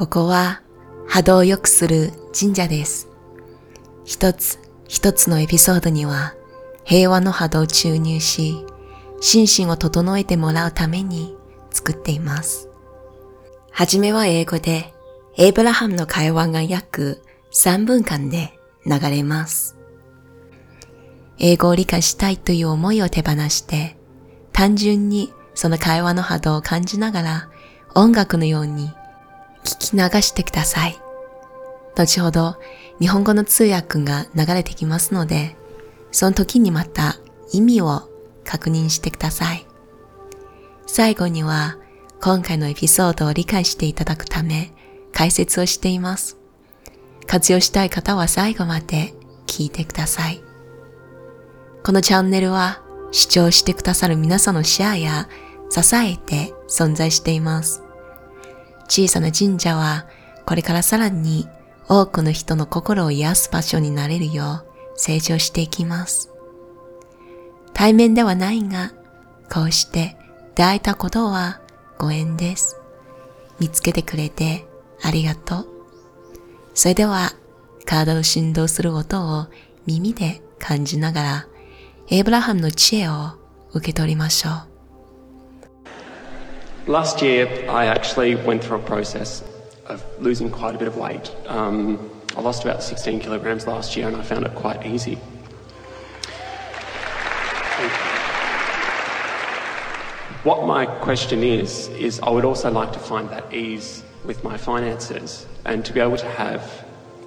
ここは波動を良くする神社です。一つ一つのエピソードには平和の波動を注入し、心身を整えてもらうために作っています。はじめは英語で、エイブラハムの会話が約3分間で流れます。英語を理解したいという思いを手放して、単純にその会話の波動を感じながら音楽のように聞き流してください。後ほど日本語の通訳が流れてきますので、その時にまた意味を確認してください。最後には今回のエピソードを理解していただくため解説をしています。活用したい方は最後まで聞いてください。このチャンネルは視聴してくださる皆さんのシェアや支えて存在しています。小さな神社はこれからさらに多くの人の心を癒す場所になれるよう成長していきます。対面ではないが、こうして出会えたことはご縁です。見つけてくれてありがとう。それでは、体の振動する音を耳で感じながら、エイブラハムの知恵を受け取りましょう。Last year, I actually went through a process of losing quite a bit of weight. Um, I lost about 16 kilograms last year and I found it quite easy. What my question is, is I would also like to find that ease with my finances and to be able to have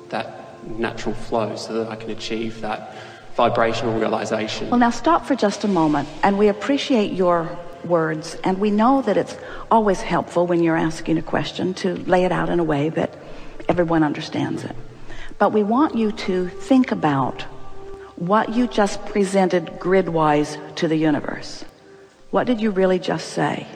that natural flow so that I can achieve that vibrational realization. Well, now stop for just a moment, and we appreciate your words. And we know that it's always helpful when you're asking a question to lay it out in a way that everyone understands it. But we want you to think about what you just presented gridwise to the universe. What did you really just say?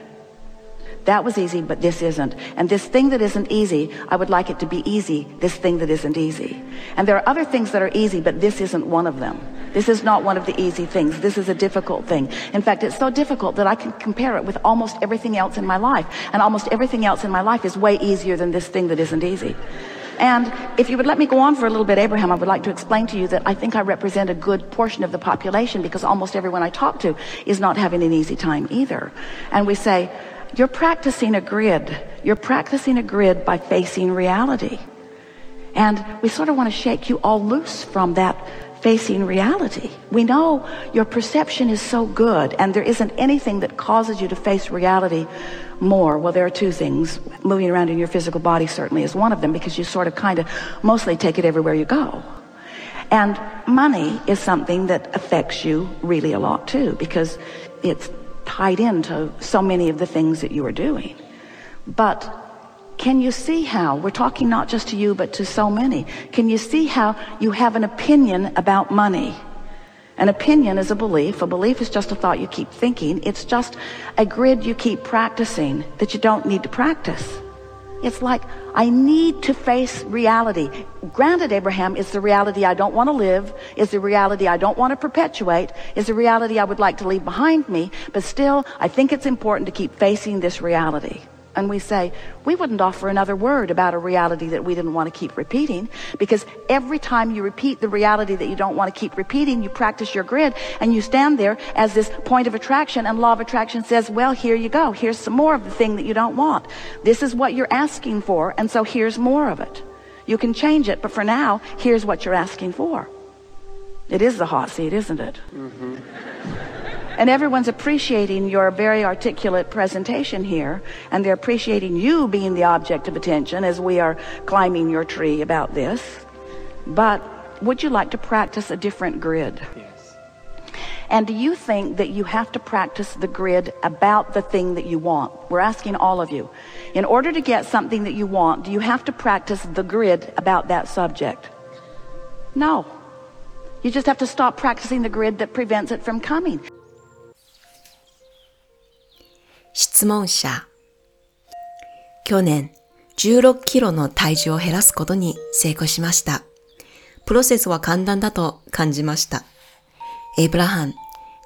That was easy, but this isn't. And this thing that isn't easy, I would like it to be easy, this thing that isn't easy. And there are other things that are easy, but this isn't one of them. This is not one of the easy things. This is a difficult thing. In fact, it's so difficult that I can compare it with almost everything else in my life. And almost everything else in my life is way easier than this thing that isn't easy. And if you would let me go on for a little bit, Abraham, I would like to explain to you that I think I represent a good portion of the population because almost everyone I talk to is not having an easy time either. And we say, you're practicing a grid. You're practicing a grid by facing reality. And we sort of want to shake you all loose from that facing reality. We know your perception is so good and there isn't anything that causes you to face reality more. Well, there are two things. Moving around in your physical body certainly is one of them because you sort of kind of mostly take it everywhere you go. And money is something that affects you really a lot too because it's tied into so many of the things that you are doing. But can you see how, we're talking not just to you, but to so many, can you see how you have an opinion about money? An opinion is a belief. A belief is just a thought you keep thinking. It's just a grid you keep practicing that you don't need to practice. It's like, I need to face reality. Granted, Abraham, it's the reality I don't want to live, is the reality I don't want to perpetuate, is the reality I would like to leave behind me, but still, I think it's important to keep facing this reality and we say, we wouldn't offer another word about a reality that we didn't want to keep repeating because every time you repeat the reality that you don't want to keep repeating, you practice your grid and you stand there as this point of attraction and law of attraction says, well, here you go. Here's some more of the thing that you don't want. This is what you're asking for. And so here's more of it. You can change it, but for now, here's what you're asking for. It is the hot seat, isn't it? Mm-hmm. And everyone's appreciating your very articulate presentation here, and they're appreciating you being the object of attention as we are climbing your tree about this. But would you like to practice a different grid? Yes. And do you think that you have to practice the grid about the thing that you want? We're asking all of you. In order to get something that you want, do you have to practice the grid about that subject? No. You just have to stop practicing the grid that prevents it from coming. 質問者。去年、16キロの体重を減らすことに成功しました。プロセスは簡単だと感じました。エイブラハン、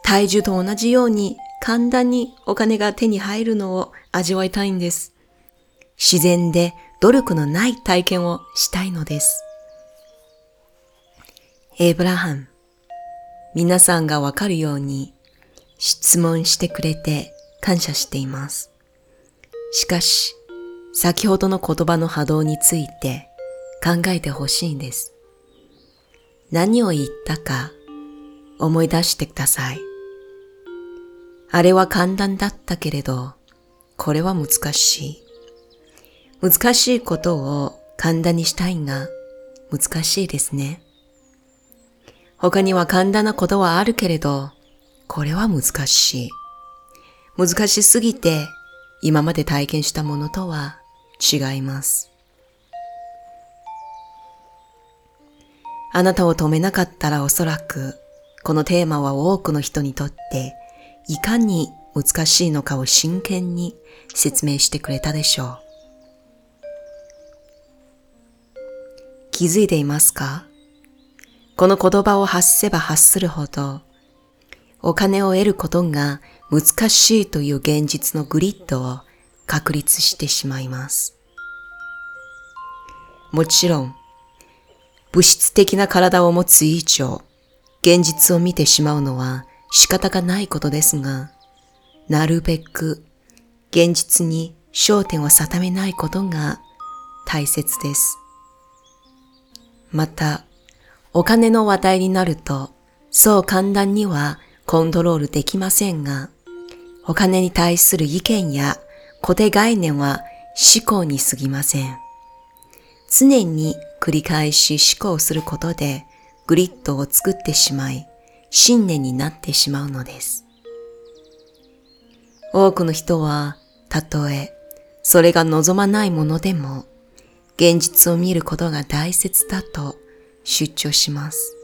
体重と同じように簡単にお金が手に入るのを味わいたいんです。自然で努力のない体験をしたいのです。エイブラハム、皆さんがわかるように質問してくれて感謝しています。しかし、先ほどの言葉の波動について考えてほしいんです。何を言ったか思い出してください。あれは簡単だったけれど、これは難しい。難しいことを簡単にしたいが難しいですね。他には簡単なことはあるけれど、これは難しい。難しすぎて今まで体験したものとは違います。あなたを止めなかったらおそらく、このテーマは多くの人にとって、いかに難しいのかを真剣に説明してくれたでしょう。気づいていますか？この言葉を発せば発するほど、お金を得ることが難しいという現実のグリッドを確立してしまいます。もちろん、物質的な体を持つ以上、現実を見てしまうのは仕方がないことですが、なるべく現実に焦点を定めないことが大切です。また、お金の話題になると、そう簡単にはコントロールできませんが、お金に対する意見や固定概念は思考に過ぎません。常に繰り返し思考することでグリッドを作ってしまい、信念になってしまうのです。多くの人は、たとえ、それが望まないものでも、現実を見ることが大切だと主張します。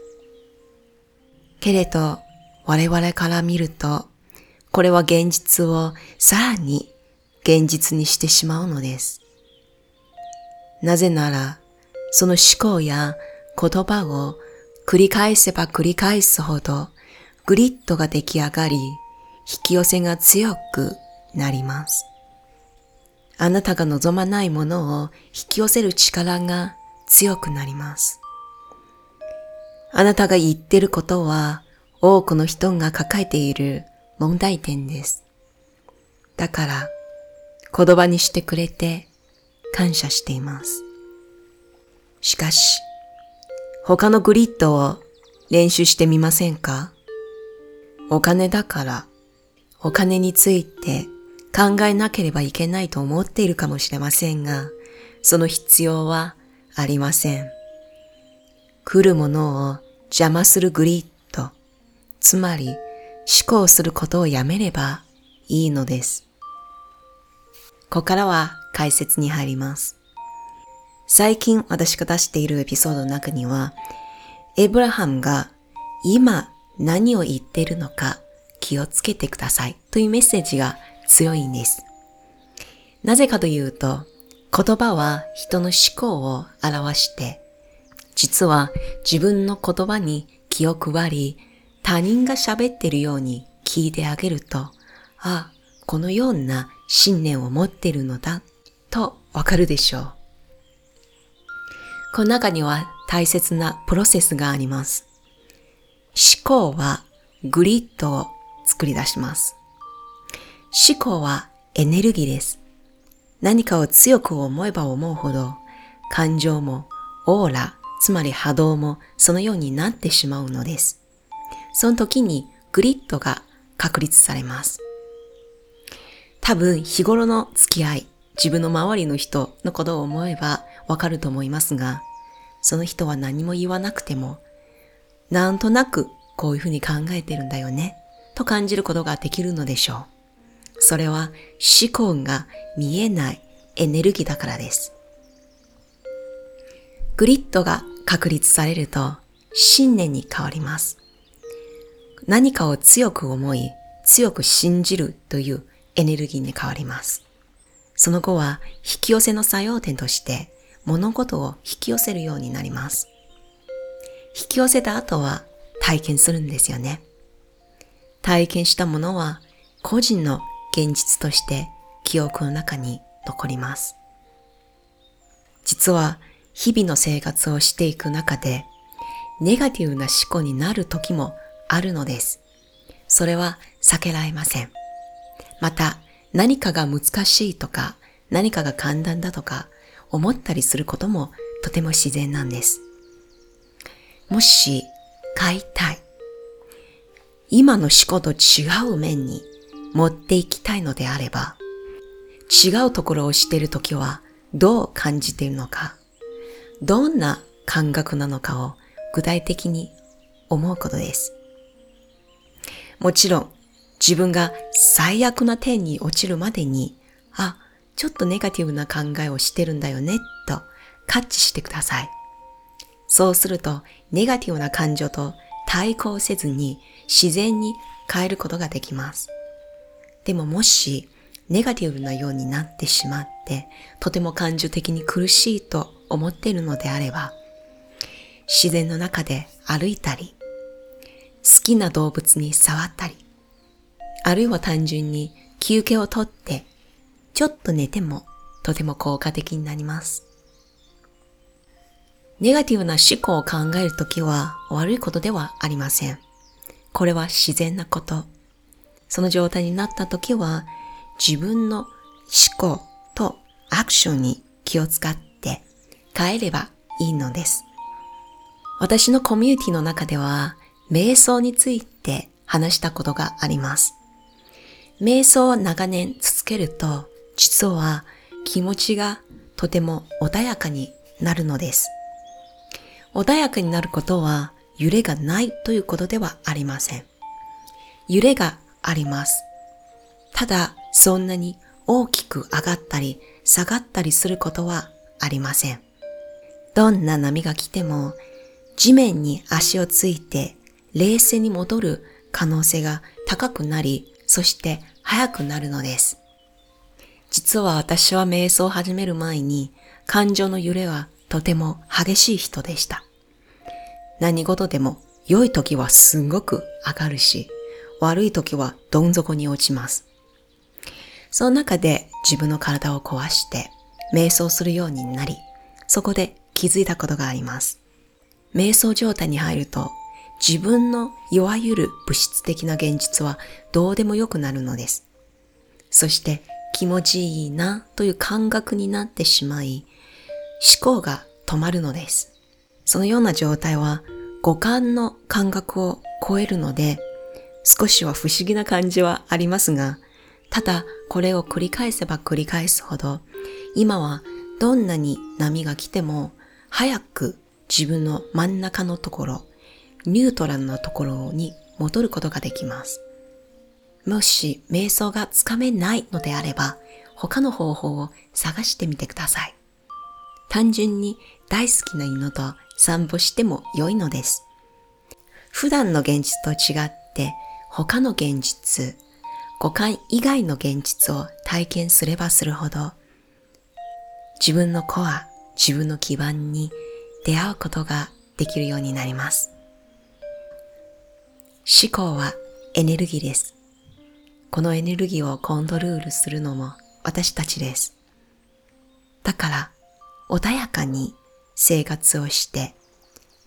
けれど、我々から見ると、これは現実をさらに現実にしてしまうのです。なぜなら、その思考や言葉を繰り返せば繰り返すほどグリッドが出来上がり、引き寄せが強くなります。あなたが望まないものを引き寄せる力が強くなります。あなたが言ってることは多くの人が抱えている問題点です。だから言葉にしてくれて感謝しています。しかし、他のグリッドを練習してみませんか？お金だから、お金について考えなければいけないと思っているかもしれませんが、その必要はありません。来るものを邪魔するグリッド、つまり思考することをやめればいいのです。ここからは解説に入ります。最近私が出しているエピソードの中には、エブラハムが今何を言っているのか気をつけてくださいというメッセージが強いんです。なぜかというと、言葉は人の思考を表して、実は自分の言葉に気を配り、他人が喋ってるように聞いてあげると、ああ、このような信念を持ってるのだとわかるでしょう。この中には大切なプロセスがあります。思考はグリッドを作り出します。思考はエネルギーです。何かを強く思えば思うほど、感情もオーラ、つまり波動もそのようになってしまうのです。その時にグリッドが確立されます。多分日頃の付き合い、自分の周りの人のことを思えばわかると思いますが、その人は何も言わなくても、なんとなくこういうふうに考えてるんだよね、と感じることができるのでしょう。それは思考が見えないエネルギーだからです。グリッドが確立されると信念に変わります。何かを強く思い、強く信じるというエネルギーに変わります。その後は引き寄せの作用点として物事を引き寄せるようになります。引き寄せた後は体験するんですよね。体験したものは個人の現実として記憶の中に残ります。実は日々の生活をしていく中で、ネガティブな思考になる時もあるのです。それは避けられません。また、何かが難しいとか、何かが簡単だとか、思ったりすることもとても自然なんです。もし、買いたい。今の思考と違う面に持っていきたいのであれば、違うところをしているときはどう感じているのか、どんな感覚なのかを具体的に思うことです。もちろん、自分が最悪な点に落ちるまでに、あ、ちょっとネガティブな考えをしてるんだよね、とカッチしてください。そうすると、ネガティブな感情と対抗せずに自然に変えることができます。でももし、ネガティブなようになってしまって、とても感情的に苦しいと思っているのであれば、自然の中で歩いたり、好きな動物に触ったり、あるいは単純に休憩をとって、ちょっと寝てもとても効果的になります。ネガティブな思考を考えるときは悪いことではありません。これは自然なこと。その状態になったときは自分の思考とアクションに気を使って変えればいいのです。私のコミュニティの中では瞑想について話したことがあります。瞑想を長年続けると実は気持ちがとても穏やかになるのです。穏やかになることは揺れがないということではありません。揺れがあります。ただ、そんなに大きく上がったり下がったりすることはありません。どんな波が来ても地面に足をついて冷静に戻る可能性が高くなり、そして早くなるのです。実は私は瞑想を始める前に感情の揺れはとても激しい人でした。何事でも良い時はすごく上がるし、悪い時はどん底に落ちます。その中で自分の体を壊して瞑想するようになり、そこで気づいたことがあります。瞑想状態に入ると自分のいわゆる物質的な現実はどうでもよくなるのです。そして気持ちいいなという感覚になってしまい、思考が止まるのです。そのような状態は五感の感覚を超えるので、少しは不思議な感じはありますが、ただこれを繰り返せば繰り返すほど、今はどんなに波が来ても、早く自分の真ん中のところ、ニュートラルなところに戻ることができます。もし瞑想がつかめないのであれば、他の方法を探してみてください。単純に大好きな犬と散歩しても良いのです。普段の現実と違って他の現実、五感以外の現実を体験すればするほど自分のコア、自分の基盤に出会うことができるようになります。思考はエネルギーです。このエネルギーをコントロールするのも私たちです。だから穏やかに生活をして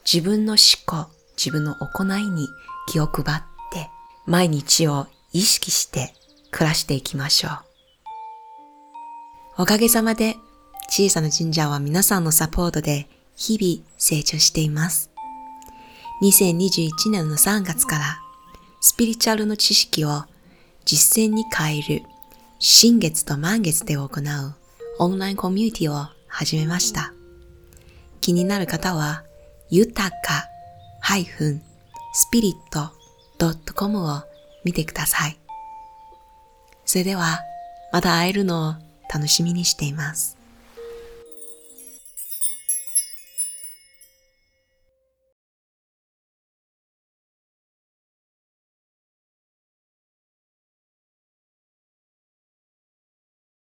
自分の思考、自分の行いに気を配って毎日を意識して暮らしていきましょう。おかげさまで小さな神社は皆さんのサポートで日々成長しています。2021年の3月からスピリチュアルの知識を実践に変える新月と満月で行うオンラインコミュニティを始めました。気になる方は、豊か -spirit.com を見てください。それでは、また会えるのを楽しみにしています。